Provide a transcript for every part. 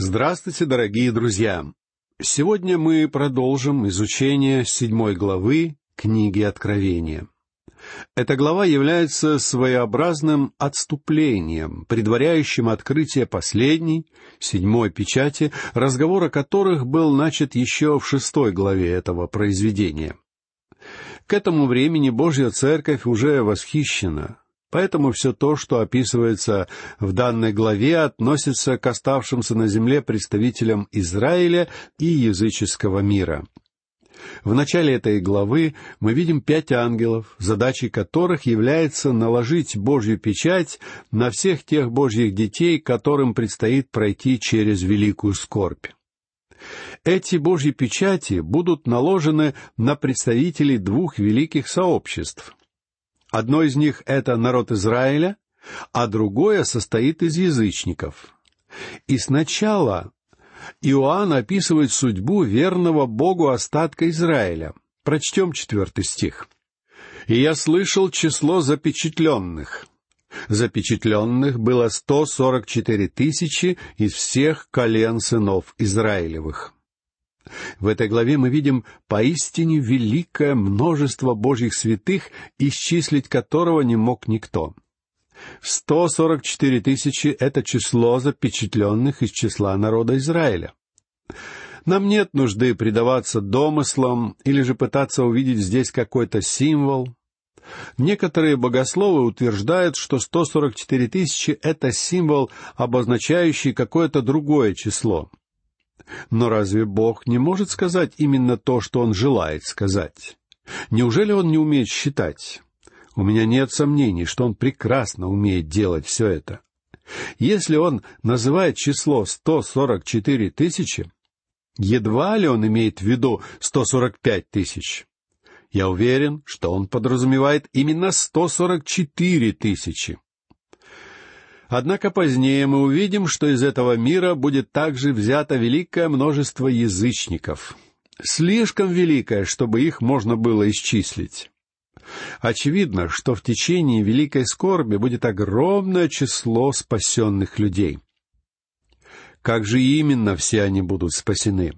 Здравствуйте, дорогие друзья! Сегодня мы продолжим изучение седьмой главы книги Откровения. Эта глава является своеобразным отступлением, предваряющим открытие последней, седьмой печати, разговор о которых был начат еще в шестой главе этого произведения. К этому времени Божья Церковь уже восхищена, Поэтому все то, что описывается в данной главе, относится к оставшимся на земле представителям Израиля и языческого мира. В начале этой главы мы видим пять ангелов, задачей которых является наложить Божью печать на всех тех Божьих детей, которым предстоит пройти через великую скорбь. Эти Божьи печати будут наложены на представителей двух великих сообществ Одно из них — это народ Израиля, а другое состоит из язычников. И сначала Иоанн описывает судьбу верного Богу остатка Израиля. Прочтем четвертый стих. «И я слышал число запечатленных. Запечатленных было сто сорок четыре тысячи из всех колен сынов Израилевых». В этой главе мы видим поистине великое множество Божьих святых, исчислить которого не мог никто. Сто сорок четыре тысячи — это число запечатленных из числа народа Израиля. Нам нет нужды предаваться домыслам или же пытаться увидеть здесь какой-то символ. Некоторые богословы утверждают, что 144 тысячи — это символ, обозначающий какое-то другое число. Но разве Бог не может сказать именно то, что Он желает сказать? Неужели Он не умеет считать? У меня нет сомнений, что Он прекрасно умеет делать все это. Если Он называет число 144 тысячи, едва ли Он имеет в виду 145 тысяч. Я уверен, что Он подразумевает именно 144 тысячи. Однако позднее мы увидим, что из этого мира будет также взято великое множество язычников. Слишком великое, чтобы их можно было исчислить. Очевидно, что в течение великой скорби будет огромное число спасенных людей. Как же именно все они будут спасены?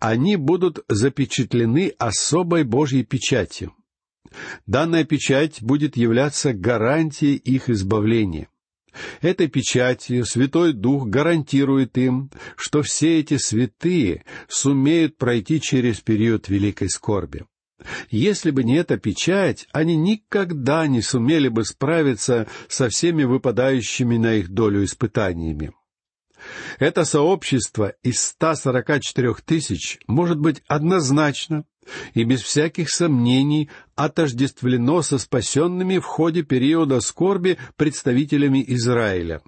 Они будут запечатлены особой Божьей печатью. Данная печать будет являться гарантией их избавления — Этой печатью Святой Дух гарантирует им, что все эти святые сумеют пройти через период великой скорби. Если бы не эта печать, они никогда не сумели бы справиться со всеми выпадающими на их долю испытаниями. Это сообщество из 144 тысяч может быть однозначно и без всяких сомнений отождествлено со спасенными в ходе периода скорби представителями Израиля.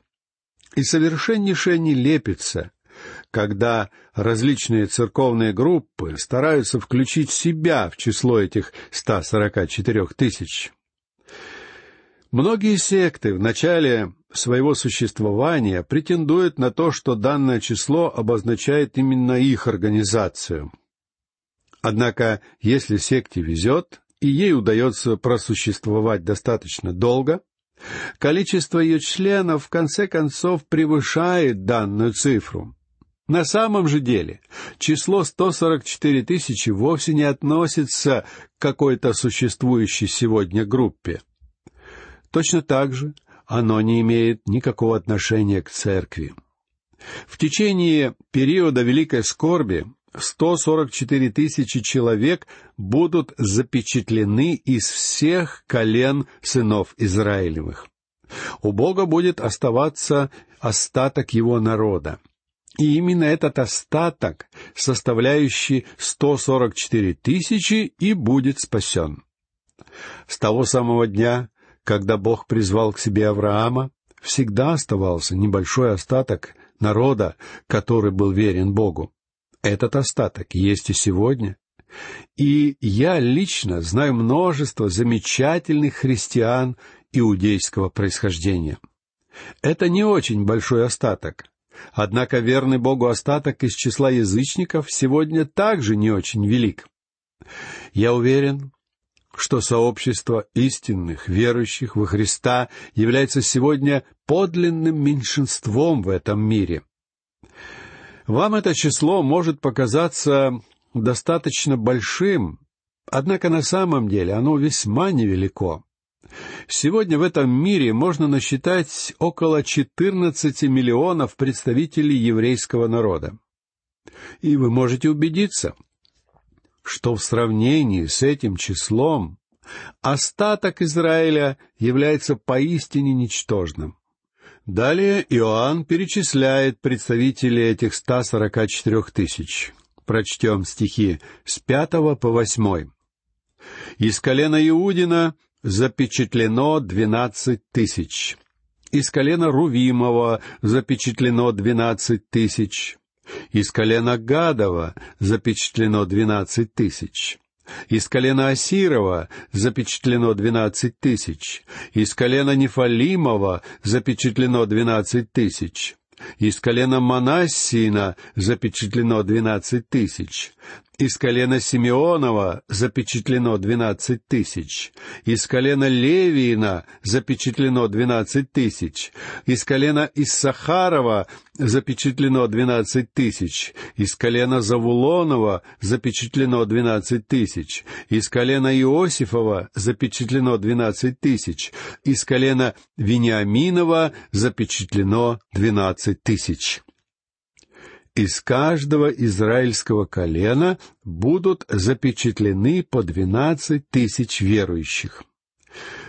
И совершеннейшая нелепица, когда различные церковные группы стараются включить себя в число этих 144 тысяч. Многие секты в начале своего существования претендуют на то, что данное число обозначает именно их организацию. Однако, если секте везет, и ей удается просуществовать достаточно долго, количество ее членов в конце концов превышает данную цифру. На самом же деле число 144 тысячи вовсе не относится к какой-то существующей сегодня группе. Точно так же оно не имеет никакого отношения к церкви. В течение периода Великой Скорби 144 тысячи человек будут запечатлены из всех колен сынов Израилевых. У Бога будет оставаться остаток его народа. И именно этот остаток, составляющий 144 тысячи, и будет спасен. С того самого дня, когда Бог призвал к себе Авраама, всегда оставался небольшой остаток народа, который был верен Богу. Этот остаток есть и сегодня. И я лично знаю множество замечательных христиан иудейского происхождения. Это не очень большой остаток. Однако верный Богу остаток из числа язычников сегодня также не очень велик. Я уверен, что сообщество истинных, верующих во Христа является сегодня подлинным меньшинством в этом мире. Вам это число может показаться достаточно большим, однако на самом деле оно весьма невелико. Сегодня в этом мире можно насчитать около 14 миллионов представителей еврейского народа. И вы можете убедиться, что в сравнении с этим числом остаток Израиля является поистине ничтожным. Далее Иоанн перечисляет представителей этих 144 тысяч. Прочтем стихи с пятого по восьмой. «Из колена Иудина запечатлено двенадцать тысяч. Из колена Рувимова запечатлено двенадцать тысяч. Из колена Гадова запечатлено двенадцать тысяч. Из колена Асирова запечатлено двенадцать тысяч. Из колена Нефалимова запечатлено двенадцать тысяч. Из колена Манассина запечатлено двенадцать тысяч. Из колена Симеонова запечатлено двенадцать тысяч. Из колена Левиина запечатлено двенадцать тысяч. Из колена Иссахарова запечатлено двенадцать тысяч. Из колена Завулонова запечатлено двенадцать тысяч. Из колена Иосифова запечатлено двенадцать тысяч. Из колена Вениаминова запечатлено двенадцать тысяч из каждого израильского колена будут запечатлены по двенадцать тысяч верующих.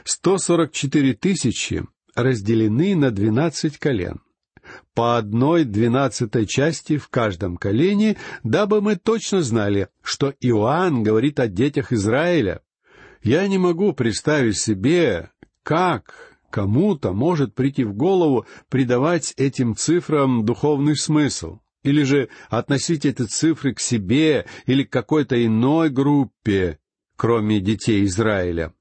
Сто сорок четыре тысячи разделены на двенадцать колен. По одной двенадцатой части в каждом колене, дабы мы точно знали, что Иоанн говорит о детях Израиля. Я не могу представить себе, как кому-то может прийти в голову придавать этим цифрам духовный смысл или же относить эти цифры к себе или к какой-то иной группе, кроме детей Израиля.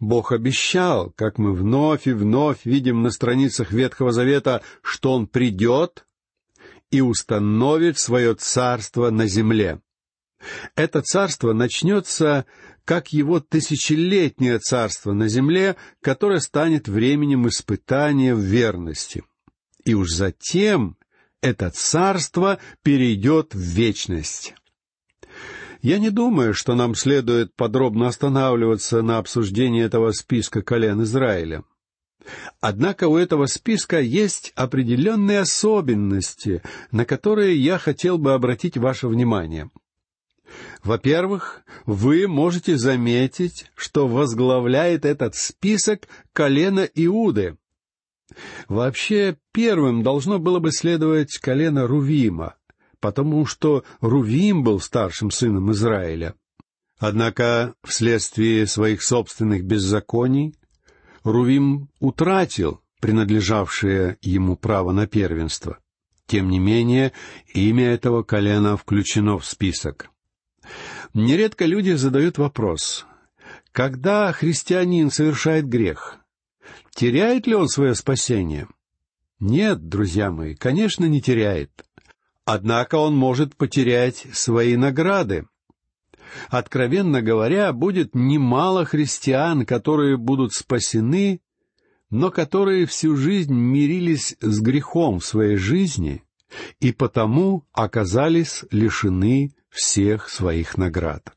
Бог обещал, как мы вновь и вновь видим на страницах Ветхого Завета, что Он придет и установит свое царство на земле. Это царство начнется как его тысячелетнее царство на земле, которое станет временем испытания в верности. И уж затем это царство перейдет в вечность. Я не думаю, что нам следует подробно останавливаться на обсуждении этого списка колен Израиля. Однако у этого списка есть определенные особенности, на которые я хотел бы обратить ваше внимание. Во-первых, вы можете заметить, что возглавляет этот список колено Иуды, Вообще, первым должно было бы следовать колено Рувима, потому что Рувим был старшим сыном Израиля. Однако, вследствие своих собственных беззаконий, Рувим утратил принадлежавшее ему право на первенство. Тем не менее, имя этого колена включено в список. Нередко люди задают вопрос, когда христианин совершает грех, Теряет ли он свое спасение? Нет, друзья мои, конечно, не теряет. Однако он может потерять свои награды. Откровенно говоря, будет немало христиан, которые будут спасены, но которые всю жизнь мирились с грехом в своей жизни и потому оказались лишены всех своих наград.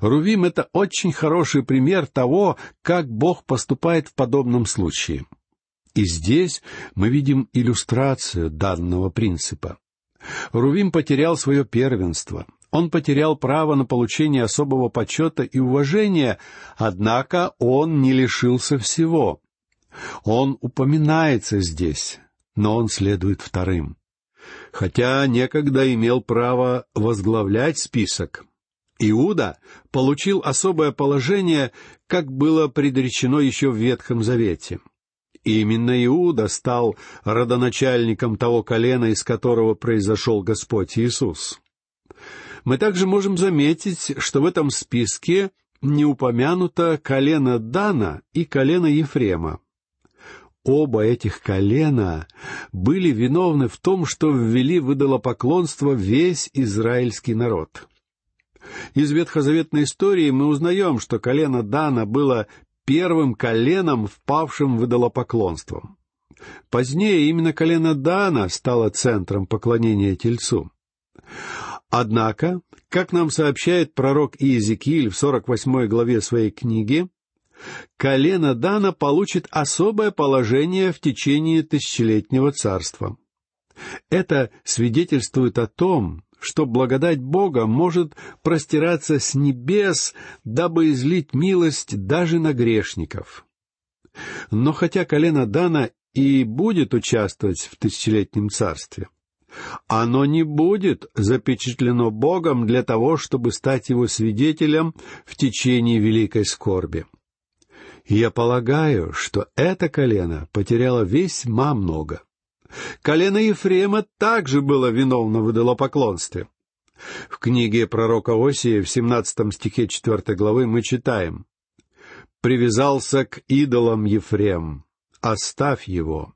Рувим — это очень хороший пример того, как Бог поступает в подобном случае. И здесь мы видим иллюстрацию данного принципа. Рувим потерял свое первенство. Он потерял право на получение особого почета и уважения, однако он не лишился всего. Он упоминается здесь, но он следует вторым. Хотя некогда имел право возглавлять список, Иуда получил особое положение, как было предречено еще в Ветхом Завете. Именно Иуда стал родоначальником того колена, из которого произошел Господь Иисус. Мы также можем заметить, что в этом списке не упомянуто колено Дана и колено Ефрема. Оба этих колена были виновны в том, что ввели в идолопоклонство весь израильский народ. Из ветхозаветной истории мы узнаем, что колено Дана было первым коленом, впавшим в идолопоклонство. Позднее именно колено Дана стало центром поклонения Тельцу. Однако, как нам сообщает пророк Иезекииль в 48 главе своей книги, колено Дана получит особое положение в течение тысячелетнего царства. Это свидетельствует о том, что благодать Бога может простираться с небес, дабы излить милость даже на грешников. Но хотя колено Дана и будет участвовать в тысячелетнем царстве, оно не будет запечатлено Богом для того, чтобы стать его свидетелем в течение великой скорби. Я полагаю, что это колено потеряло весьма много. Колено Ефрема также было виновно в идолопоклонстве. В книге пророка Осия в 17 стихе 4 главы мы читаем «Привязался к идолам Ефрем, оставь его».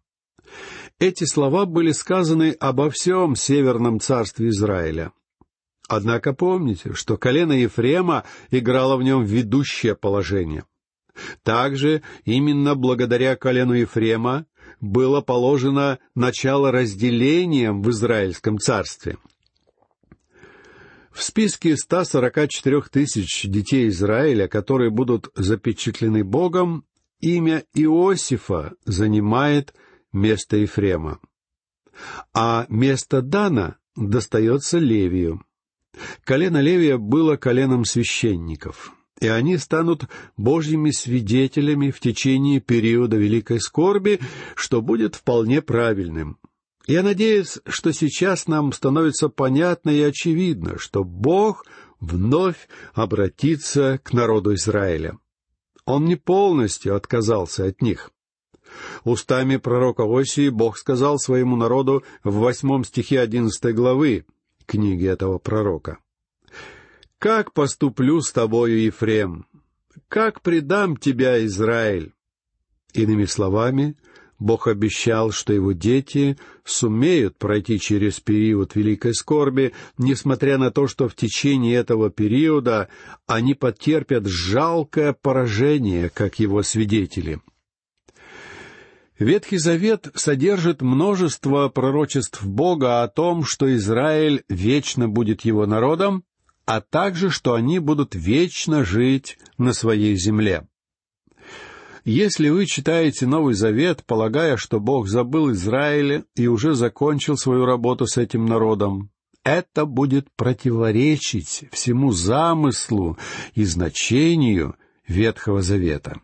Эти слова были сказаны обо всем северном царстве Израиля. Однако помните, что колено Ефрема играло в нем ведущее положение. Также именно благодаря колену Ефрема было положено начало разделением в Израильском царстве. В списке 144 тысяч детей Израиля, которые будут запечатлены Богом, имя Иосифа занимает место Ефрема. А место Дана достается Левию. Колено Левия было коленом священников и они станут Божьими свидетелями в течение периода великой скорби, что будет вполне правильным. Я надеюсь, что сейчас нам становится понятно и очевидно, что Бог вновь обратится к народу Израиля. Он не полностью отказался от них. Устами пророка Осии Бог сказал своему народу в восьмом стихе одиннадцатой главы книги этого пророка. Как поступлю с тобою, Ефрем? Как предам тебя, Израиль? Иными словами, Бог обещал, что его дети сумеют пройти через период великой скорби, несмотря на то, что в течение этого периода они потерпят жалкое поражение, как его свидетели. Ветхий Завет содержит множество пророчеств Бога о том, что Израиль вечно будет его народом, а также, что они будут вечно жить на своей земле. Если вы читаете Новый Завет, полагая, что Бог забыл Израиля и уже закончил свою работу с этим народом, это будет противоречить всему замыслу и значению Ветхого Завета.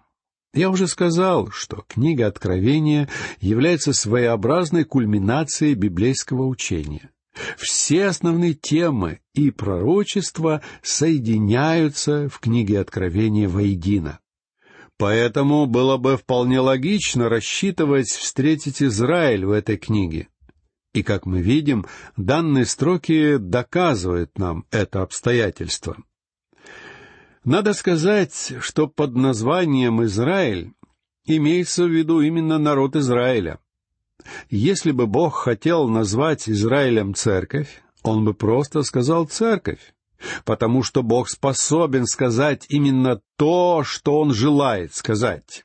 Я уже сказал, что книга Откровения является своеобразной кульминацией библейского учения. Все основные темы и пророчества соединяются в книге Откровения воедино. Поэтому было бы вполне логично рассчитывать встретить Израиль в этой книге. И, как мы видим, данные строки доказывают нам это обстоятельство. Надо сказать, что под названием Израиль имеется в виду именно народ Израиля. Если бы Бог хотел назвать Израилем церковь, он бы просто сказал церковь, потому что Бог способен сказать именно то, что он желает сказать.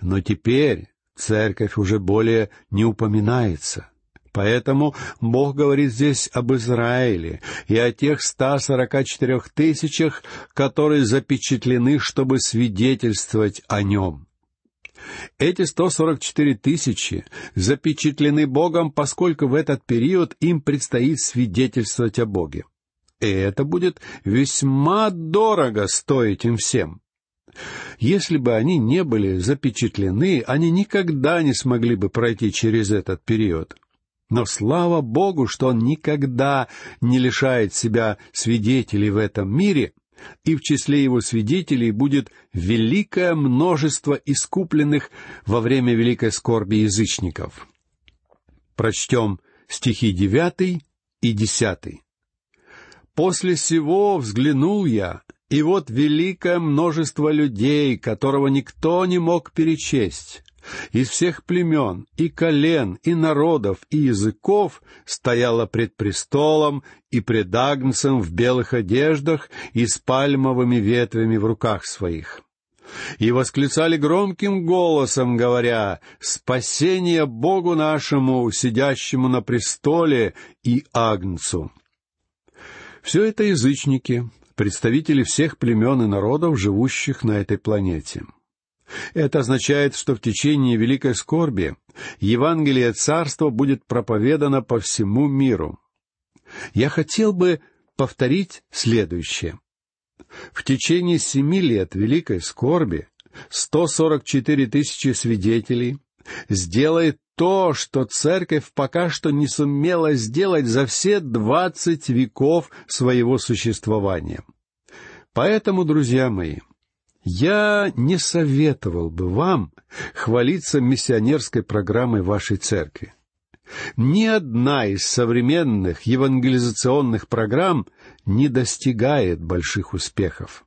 Но теперь церковь уже более не упоминается. Поэтому Бог говорит здесь об Израиле и о тех 144 тысячах, которые запечатлены, чтобы свидетельствовать о нем. Эти 144 тысячи запечатлены Богом, поскольку в этот период им предстоит свидетельствовать о Боге. И это будет весьма дорого стоить им всем. Если бы они не были запечатлены, они никогда не смогли бы пройти через этот период. Но слава Богу, что Он никогда не лишает себя свидетелей в этом мире — и в числе его свидетелей будет великое множество искупленных во время великой скорби язычников. Прочтем стихи девятый и десятый. «После сего взглянул я, и вот великое множество людей, которого никто не мог перечесть, из всех племен, и колен, и народов, и языков стояла пред престолом и пред Агнцем в белых одеждах и с пальмовыми ветвями в руках своих. и восклицали громким голосом, говоря «Спасение Богу нашему, сидящему на престоле, и Агнцу». Все это язычники, представители всех племен и народов, живущих на этой планете. Это означает, что в течение Великой Скорби Евангелие Царства будет проповедано по всему миру. Я хотел бы повторить следующее. В течение семи лет Великой Скорби 144 тысячи свидетелей сделает то, что церковь пока что не сумела сделать за все двадцать веков своего существования. Поэтому, друзья мои, я не советовал бы вам хвалиться миссионерской программой вашей церкви. Ни одна из современных евангелизационных программ не достигает больших успехов.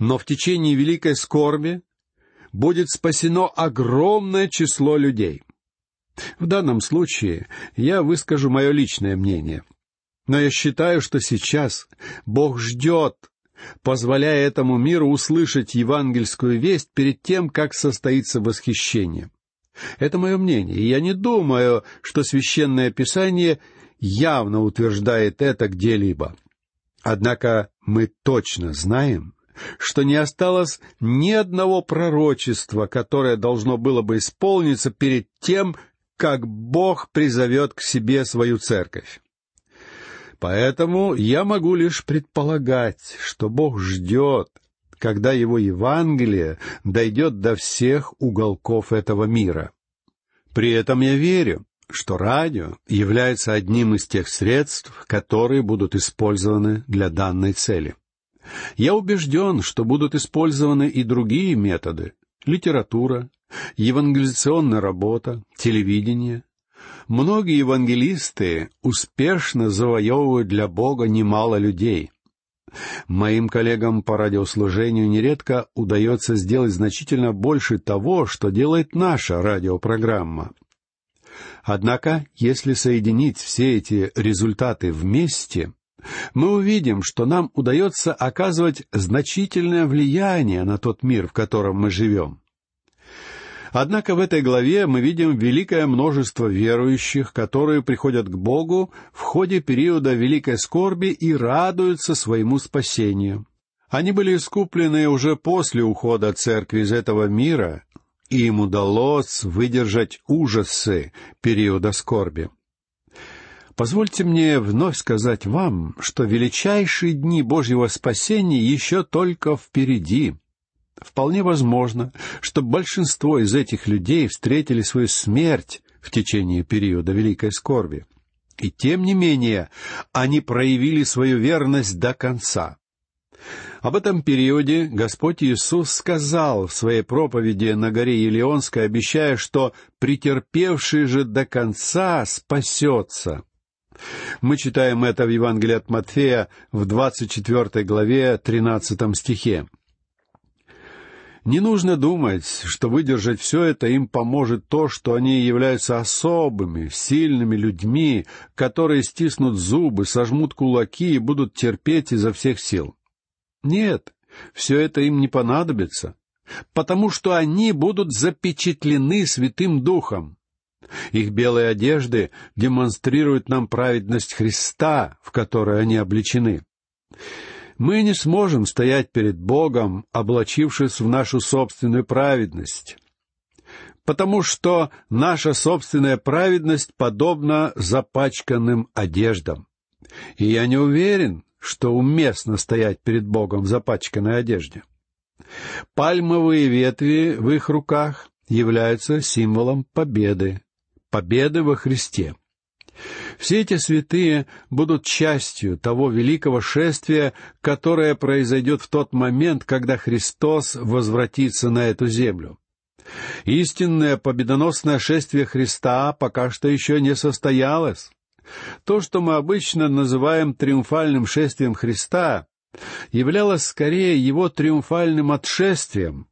Но в течение великой скорби будет спасено огромное число людей. В данном случае я выскажу мое личное мнение. Но я считаю, что сейчас Бог ждет, позволяя этому миру услышать евангельскую весть перед тем, как состоится восхищение. Это мое мнение, и я не думаю, что священное писание явно утверждает это где-либо. Однако мы точно знаем, что не осталось ни одного пророчества, которое должно было бы исполниться перед тем, как Бог призовет к себе свою церковь. Поэтому я могу лишь предполагать, что Бог ждет, когда Его Евангелие дойдет до всех уголков этого мира. При этом я верю, что радио является одним из тех средств, которые будут использованы для данной цели. Я убежден, что будут использованы и другие методы — литература, евангелизационная работа, телевидение. Многие евангелисты успешно завоевывают для Бога немало людей. Моим коллегам по радиослужению нередко удается сделать значительно больше того, что делает наша радиопрограмма. Однако, если соединить все эти результаты вместе, мы увидим, что нам удается оказывать значительное влияние на тот мир, в котором мы живем. Однако в этой главе мы видим великое множество верующих, которые приходят к Богу в ходе периода великой скорби и радуются своему спасению. Они были искуплены уже после ухода церкви из этого мира, и им удалось выдержать ужасы периода скорби. Позвольте мне вновь сказать вам, что величайшие дни Божьего спасения еще только впереди. Вполне возможно, что большинство из этих людей встретили свою смерть в течение периода великой скорби. И тем не менее, они проявили свою верность до конца. Об этом периоде Господь Иисус сказал в своей проповеди на горе Елеонской, обещая, что претерпевший же до конца спасется. Мы читаем это в Евангелии от Матфея в 24 главе 13 стихе. Не нужно думать, что выдержать все это им поможет то, что они являются особыми, сильными людьми, которые стиснут зубы, сожмут кулаки и будут терпеть изо всех сил. Нет, все это им не понадобится, потому что они будут запечатлены Святым Духом. Их белые одежды демонстрируют нам праведность Христа, в которой они обличены. Мы не сможем стоять перед Богом, облачившись в нашу собственную праведность, потому что наша собственная праведность подобна запачканным одеждам. И я не уверен, что уместно стоять перед Богом в запачканной одежде. Пальмовые ветви в их руках являются символом победы, победы во Христе. Все эти святые будут частью того великого шествия, которое произойдет в тот момент, когда Христос возвратится на эту землю. Истинное победоносное шествие Христа пока что еще не состоялось. То, что мы обычно называем триумфальным шествием Христа, являлось скорее его триумфальным отшествием,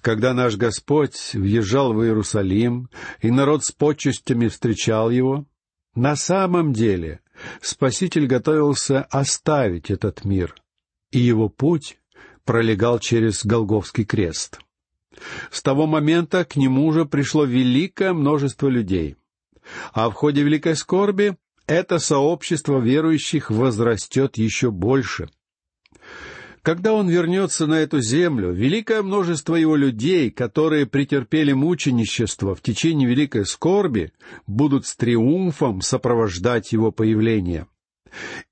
когда наш Господь въезжал в Иерусалим, и народ с почестями встречал его, на самом деле Спаситель готовился оставить этот мир, и его путь пролегал через Голговский крест. С того момента к нему уже пришло великое множество людей. А в ходе великой скорби это сообщество верующих возрастет еще больше. Когда он вернется на эту землю, великое множество его людей, которые претерпели мученичество в течение великой скорби, будут с триумфом сопровождать его появление.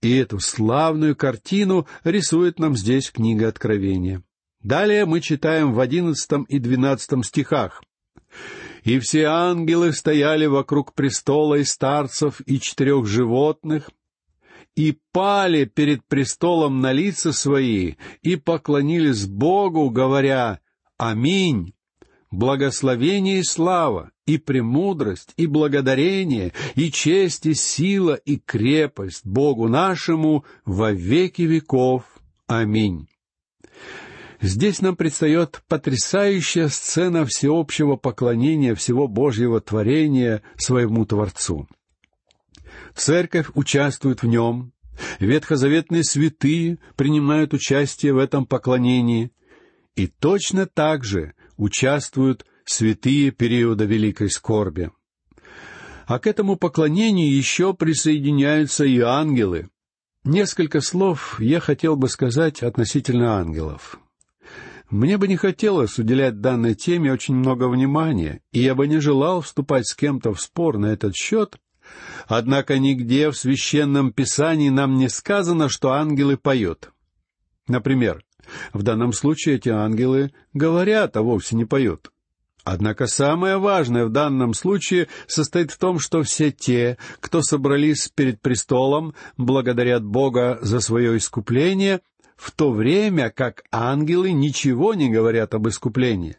И эту славную картину рисует нам здесь книга Откровения. Далее мы читаем в одиннадцатом и двенадцатом стихах. «И все ангелы стояли вокруг престола и старцев и четырех животных, и пали перед престолом на лица свои, и поклонились Богу, говоря «Аминь». Благословение и слава, и премудрость, и благодарение, и честь, и сила, и крепость Богу нашему во веки веков. Аминь. Здесь нам предстает потрясающая сцена всеобщего поклонения всего Божьего творения своему Творцу. Церковь участвует в нем, ветхозаветные святые принимают участие в этом поклонении, и точно так же участвуют святые периода великой скорби. А к этому поклонению еще присоединяются и ангелы. Несколько слов я хотел бы сказать относительно ангелов. Мне бы не хотелось уделять данной теме очень много внимания, и я бы не желал вступать с кем-то в спор на этот счет, однако нигде в священном писании нам не сказано, что ангелы поют. Например, в данном случае эти ангелы говорят, а вовсе не поют. Однако самое важное в данном случае состоит в том, что все те, кто собрались перед престолом, благодарят Бога за свое искупление, в то время как ангелы ничего не говорят об искуплении.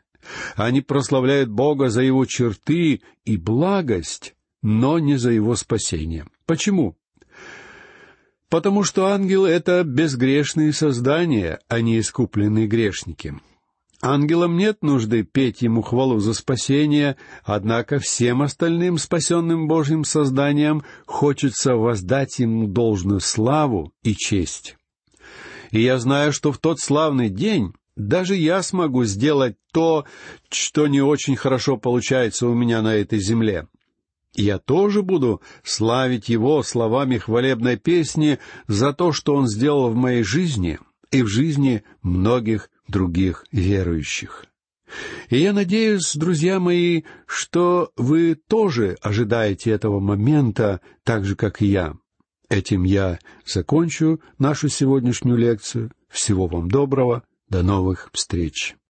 Они прославляют Бога за Его черты и благость, но не за Его спасение. Почему? Потому что ангелы — это безгрешные создания, а не искупленные грешники. Ангелам нет нужды петь ему хвалу за спасение, однако всем остальным спасенным Божьим созданиям хочется воздать ему должную славу и честь. И я знаю, что в тот славный день даже я смогу сделать то, что не очень хорошо получается у меня на этой земле. Я тоже буду славить его словами хвалебной песни за то, что он сделал в моей жизни и в жизни многих других верующих. И я надеюсь, друзья мои, что вы тоже ожидаете этого момента так же, как и я. Этим я закончу нашу сегодняшнюю лекцию. Всего вам доброго. До новых встреч.